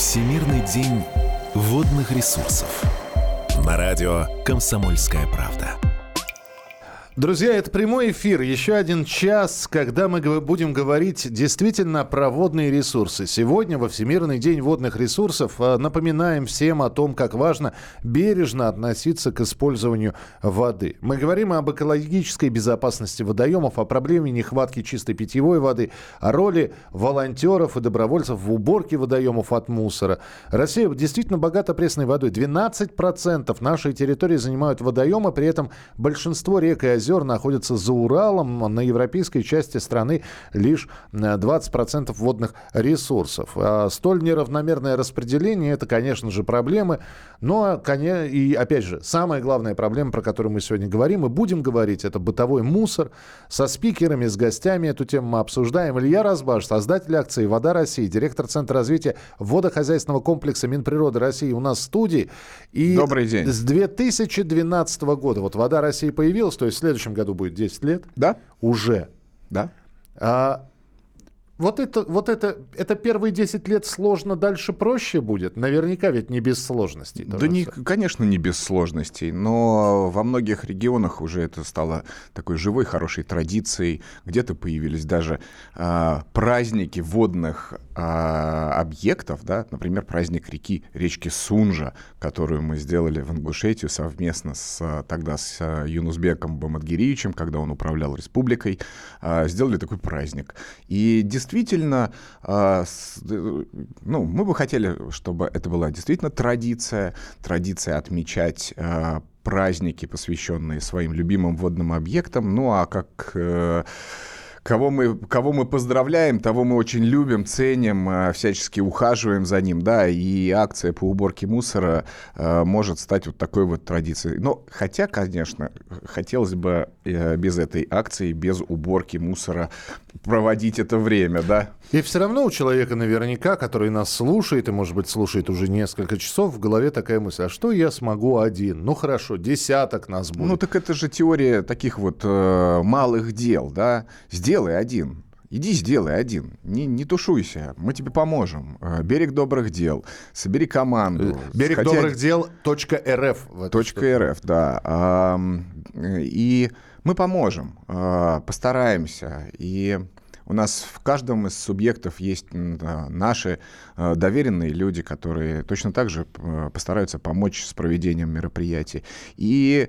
Всемирный день водных ресурсов. На радио «Комсомольская правда». Друзья, это прямой эфир. Еще один час, когда мы будем говорить действительно про водные ресурсы. Сегодня, во Всемирный день водных ресурсов, э, напоминаем всем о том, как важно бережно относиться к использованию воды. Мы говорим об экологической безопасности водоемов, о проблеме нехватки чистой питьевой воды, о роли волонтеров и добровольцев в уборке водоемов от мусора. Россия действительно богата пресной водой. 12% нашей территории занимают водоемы, при этом большинство рек и озер находятся за Уралом. На европейской части страны лишь 20% э, водных ресурсов. А столь неравномерное распределение – это, конечно же, проблемы. Но, и опять же, самая главная проблема, про которую мы сегодня говорим и будем говорить, это бытовой мусор. Со спикерами, с гостями эту тему мы обсуждаем. Илья Разбаш, создатель акции «Вода России», директор Центра развития водохозяйственного комплекса Минприроды России у нас в студии. И Добрый день. С 2012 года вот «Вода России» появилась, то есть следующем году будет 10 лет. Да. Уже. Да. А, вот это, вот это, это первые 10 лет сложно, дальше проще будет? Наверняка ведь не без сложностей. Да, не, конечно, не без сложностей, но во многих регионах уже это стало такой живой, хорошей традицией. Где-то появились даже а, праздники водных а, объектов, да, например, праздник реки, речки Сунжа, которую мы сделали в Ингушетию совместно с тогда с а, Юнусбеком Бамадгириевичем, когда он управлял республикой, а, сделали такой праздник. И действительно действительно, а, ну, мы бы хотели, чтобы это была действительно традиция, традиция отмечать а, праздники, посвященные своим любимым водным объектам. Ну а как э, кого мы, кого мы поздравляем, того мы очень любим, ценим, э, всячески ухаживаем за ним, да, и акция по уборке мусора э, может стать вот такой вот традицией. Но хотя, конечно, хотелось бы э, без этой акции, без уборки мусора проводить это время, да. И все равно у человека наверняка, который нас слушает, и, может быть, слушает уже несколько часов, в голове такая мысль, а что я смогу один? Ну, хорошо, десяток нас будет. Ну, так это же теория таких вот э, малых дел, да. Сделай один. Иди сделай один, не, не тушуйся, мы тебе поможем. Э, Берег добрых дел, собери команду. Э, Берег Хотя... добрых дел .рф. .рф, да. И мы поможем, а, постараемся. И у нас в каждом из субъектов есть наши доверенные люди, которые точно так же постараются помочь с проведением мероприятий. И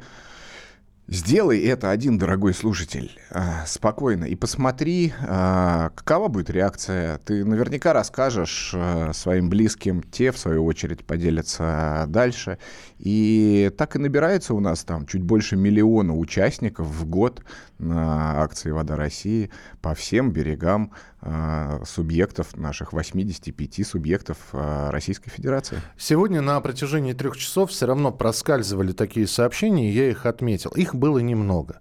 Сделай это один, дорогой слушатель, а, спокойно, и посмотри, а, какова будет реакция. Ты наверняка расскажешь а, своим близким, те, в свою очередь, поделятся дальше. И так и набирается у нас там чуть больше миллиона участников в год на акции «Вода России» по всем берегам субъектов, наших 85 субъектов Российской Федерации. Сегодня на протяжении трех часов все равно проскальзывали такие сообщения, я их отметил. Их было немного.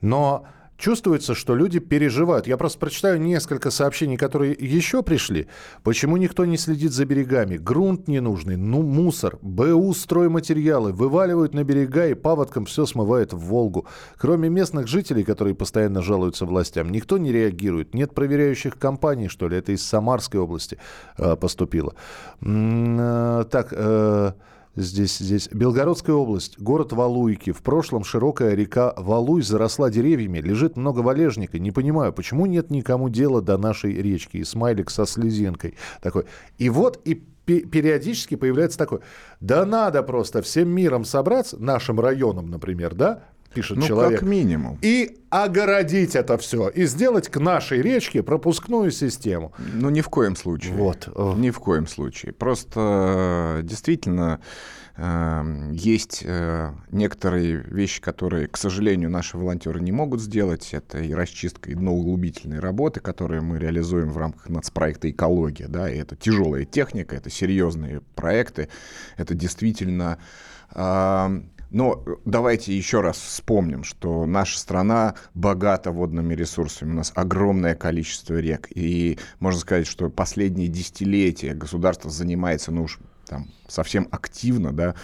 Но Чувствуется, что люди переживают. Я просто прочитаю несколько сообщений, которые еще пришли. Почему никто не следит за берегами? Грунт ненужный, ну мусор, БУ стройматериалы вываливают на берега и паводком все смывает в Волгу. Кроме местных жителей, которые постоянно жалуются властям, никто не реагирует. Нет проверяющих компаний, что ли? Это из Самарской области э, поступило. М-м, так, э, Здесь, здесь. Белгородская область, город Валуйки. В прошлом широкая река Валуй заросла деревьями, лежит много валежника. Не понимаю, почему нет никому дела до нашей речки. И смайлик со слезинкой такой. И вот и периодически появляется такой, да надо просто всем миром собраться, нашим районом, например, да, пишет ну, человек. как минимум. И огородить это все. И сделать к нашей речке пропускную систему. Ну, ни в коем случае. Вот. Ни в коем случае. Просто э, действительно э, есть э, некоторые вещи, которые, к сожалению, наши волонтеры не могут сделать. Это и расчистка, и дноуглубительные работы, которые мы реализуем в рамках нацпроекта «Экология». Да, и это тяжелая техника, это серьезные проекты. Это действительно но давайте еще раз вспомним, что наша страна богата водными ресурсами. У нас огромное количество рек. И можно сказать, что последние десятилетия государство занимается, ну уж там совсем активно, да,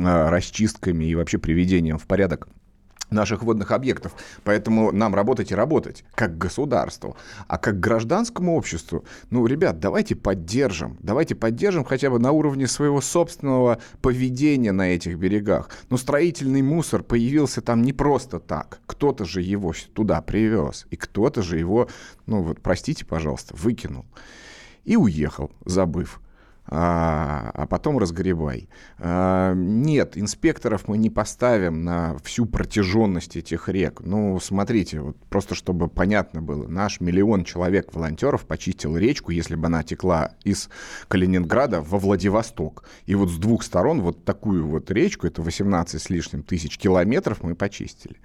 а, расчистками и вообще приведением в порядок наших водных объектов. Поэтому нам работать и работать, как государству. А как гражданскому обществу, ну, ребят, давайте поддержим. Давайте поддержим хотя бы на уровне своего собственного поведения на этих берегах. Но строительный мусор появился там не просто так. Кто-то же его туда привез. И кто-то же его, ну вот, простите, пожалуйста, выкинул. И уехал, забыв а, а потом разгребай. А, нет, инспекторов мы не поставим на всю протяженность этих рек. Ну, смотрите, вот просто чтобы понятно было, наш миллион человек волонтеров почистил речку, если бы она текла из Калининграда во Владивосток. И вот с двух сторон вот такую вот речку, это 18 с лишним тысяч километров мы почистили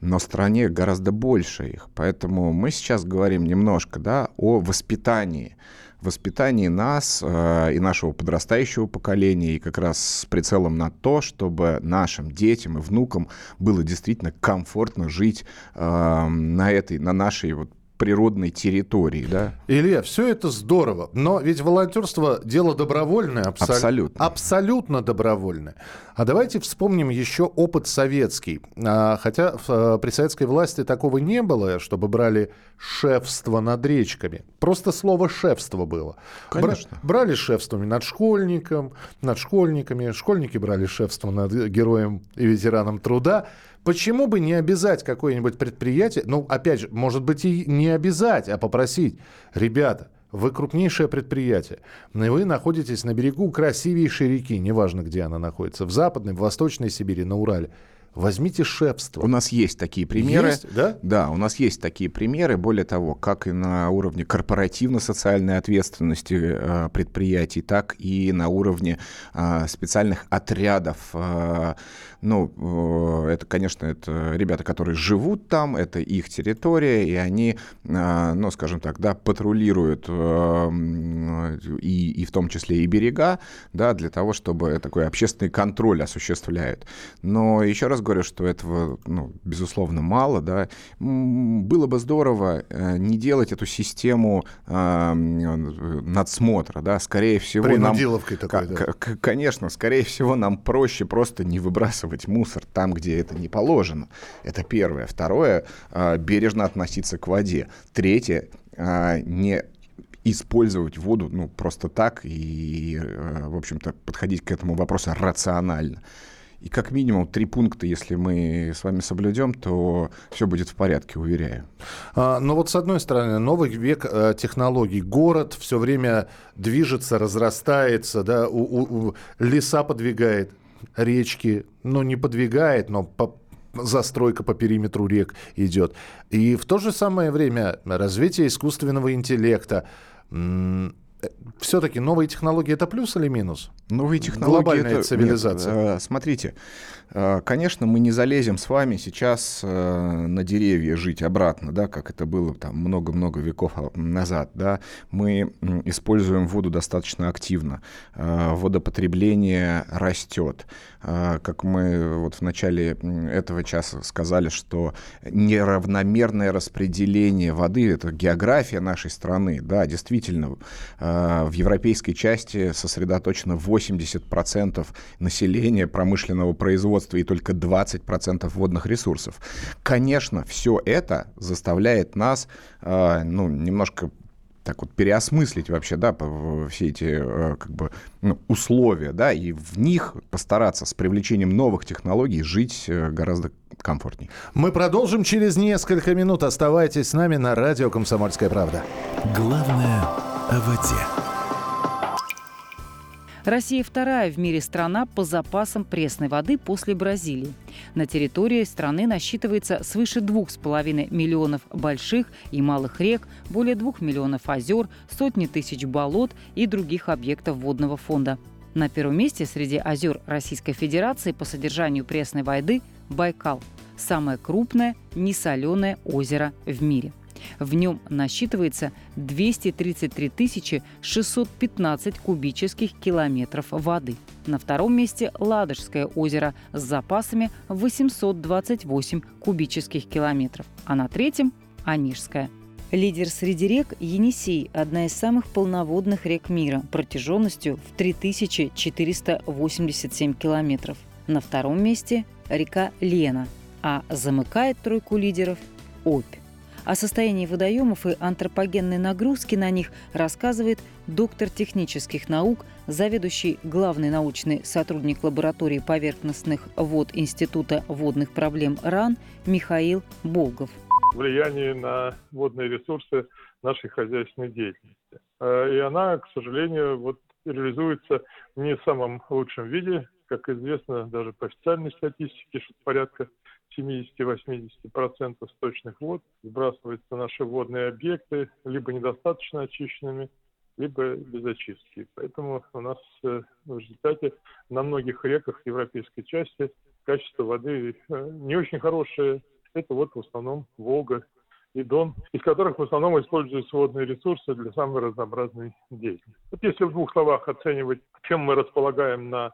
но стране гораздо больше их. Поэтому мы сейчас говорим немножко да, о воспитании воспитании нас э, и нашего подрастающего поколения, и как раз с прицелом на то, чтобы нашим детям и внукам было действительно комфортно жить э, на этой, на нашей вот природной территории, да? Илья, все это здорово, но ведь волонтерство дело добровольное, абсол... абсолютно, абсолютно добровольное. А давайте вспомним еще опыт советский. А, хотя э, при советской власти такого не было, чтобы брали шефство над речками. Просто слово шефство было. Конечно. брали шефствами над школьником, над школьниками, школьники брали шефство над героем и ветераном труда. Почему бы не обязать какое-нибудь предприятие, ну, опять же, может быть, и не обязать, а попросить, ребята, вы крупнейшее предприятие. Вы находитесь на берегу красивейшей реки, неважно, где она находится, в Западной, в Восточной Сибири, на Урале. Возьмите шефство. У нас есть такие примеры. Есть, да? Да, у нас есть такие примеры. Более того, как и на уровне корпоративно-социальной ответственности э, предприятий, так и на уровне э, специальных отрядов. Э, ну, это, конечно, это ребята, которые живут там, это их территория, и они, ну, скажем так, да, патрулируют и, и в том числе и берега, да, для того, чтобы такой общественный контроль осуществляют. Но еще раз говорю, что этого, ну, безусловно, мало, да. Было бы здорово э, не делать эту систему э, надсмотра, да, скорее всего... Нам, такой, да. Конечно, скорее всего, нам проще просто не выбрасывать мусор там, где это не положено. Это первое. Второе, э, бережно относиться к воде. Третье, э, не использовать воду ну, просто так и, в общем-то, подходить к этому вопросу рационально. И как минимум три пункта, если мы с вами соблюдем, то все будет в порядке, уверяю. А, но вот с одной стороны, новый век э, технологий. Город все время движется, разрастается, да, у, у, у, леса подвигает, речки, ну, не подвигает, но по, застройка по периметру рек идет. И в то же самое время развитие искусственного интеллекта все-таки новые технологии это плюс или минус? Новые технологии Глобальная это... цивилизация. Нет, смотрите, э, конечно, мы не залезем с вами сейчас э, на деревья жить обратно, да, как это было там много-много веков назад, да. Мы используем воду достаточно активно, э, водопотребление растет. Как мы вот в начале этого часа сказали, что неравномерное распределение воды, это география нашей страны, да, действительно, в европейской части сосредоточено 80% населения промышленного производства и только 20% водных ресурсов. Конечно, все это заставляет нас э, ну, немножко так вот переосмыслить вообще, да, все эти э, как бы ну, условия, да, и в них постараться с привлечением новых технологий жить э, гораздо комфортнее. Мы продолжим через несколько минут. Оставайтесь с нами на радио «Комсомольская правда». Главное – о воде. Россия вторая в мире страна по запасам пресной воды после Бразилии. На территории страны насчитывается свыше 2,5 миллионов больших и малых рек, более 2 миллионов озер, сотни тысяч болот и других объектов водного фонда. На первом месте среди озер Российской Федерации по содержанию пресной воды – Байкал – самое крупное несоленое озеро в мире – в нем насчитывается 233 615 кубических километров воды. На втором месте Ладожское озеро с запасами 828 кубических километров, а на третьем – Онежское. Лидер среди рек – Енисей, одна из самых полноводных рек мира, протяженностью в 3487 километров. На втором месте – река Лена – а замыкает тройку лидеров Обь. О состоянии водоемов и антропогенной нагрузки на них рассказывает доктор технических наук, заведующий главный научный сотрудник лаборатории поверхностных вод Института водных проблем РАН Михаил Болгов. Влияние на водные ресурсы нашей хозяйственной деятельности. Э, и она, к сожалению, вот реализуется не в самом лучшем виде, как известно, даже по официальной статистике, что порядка 70-80% сточных вод сбрасывается в наши водные объекты либо недостаточно очищенными, либо без очистки. Поэтому у нас э, в результате на многих реках европейской части качество воды э, не очень хорошее. Это вот в основном Волга и Дон, из которых в основном используются водные ресурсы для самой разнообразной деятельности. Вот если в двух словах оценивать, чем мы располагаем на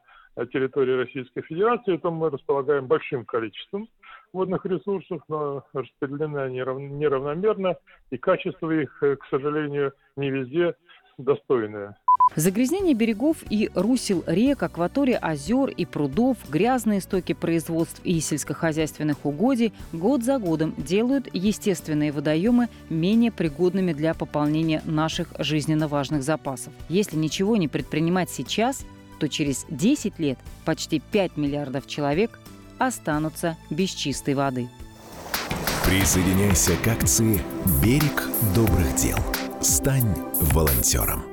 территории Российской Федерации, то мы располагаем большим количеством водных ресурсов, но распределены они неравномерно, и качество их, э, к сожалению, не везде достойное. Загрязнение берегов и русел рек, акватория озер и прудов, грязные стоки производств и сельскохозяйственных угодий год за годом делают естественные водоемы менее пригодными для пополнения наших жизненно важных запасов. Если ничего не предпринимать сейчас, то через 10 лет почти 5 миллиардов человек останутся без чистой воды. Присоединяйся к акции «Берег добрых дел». Стань волонтером.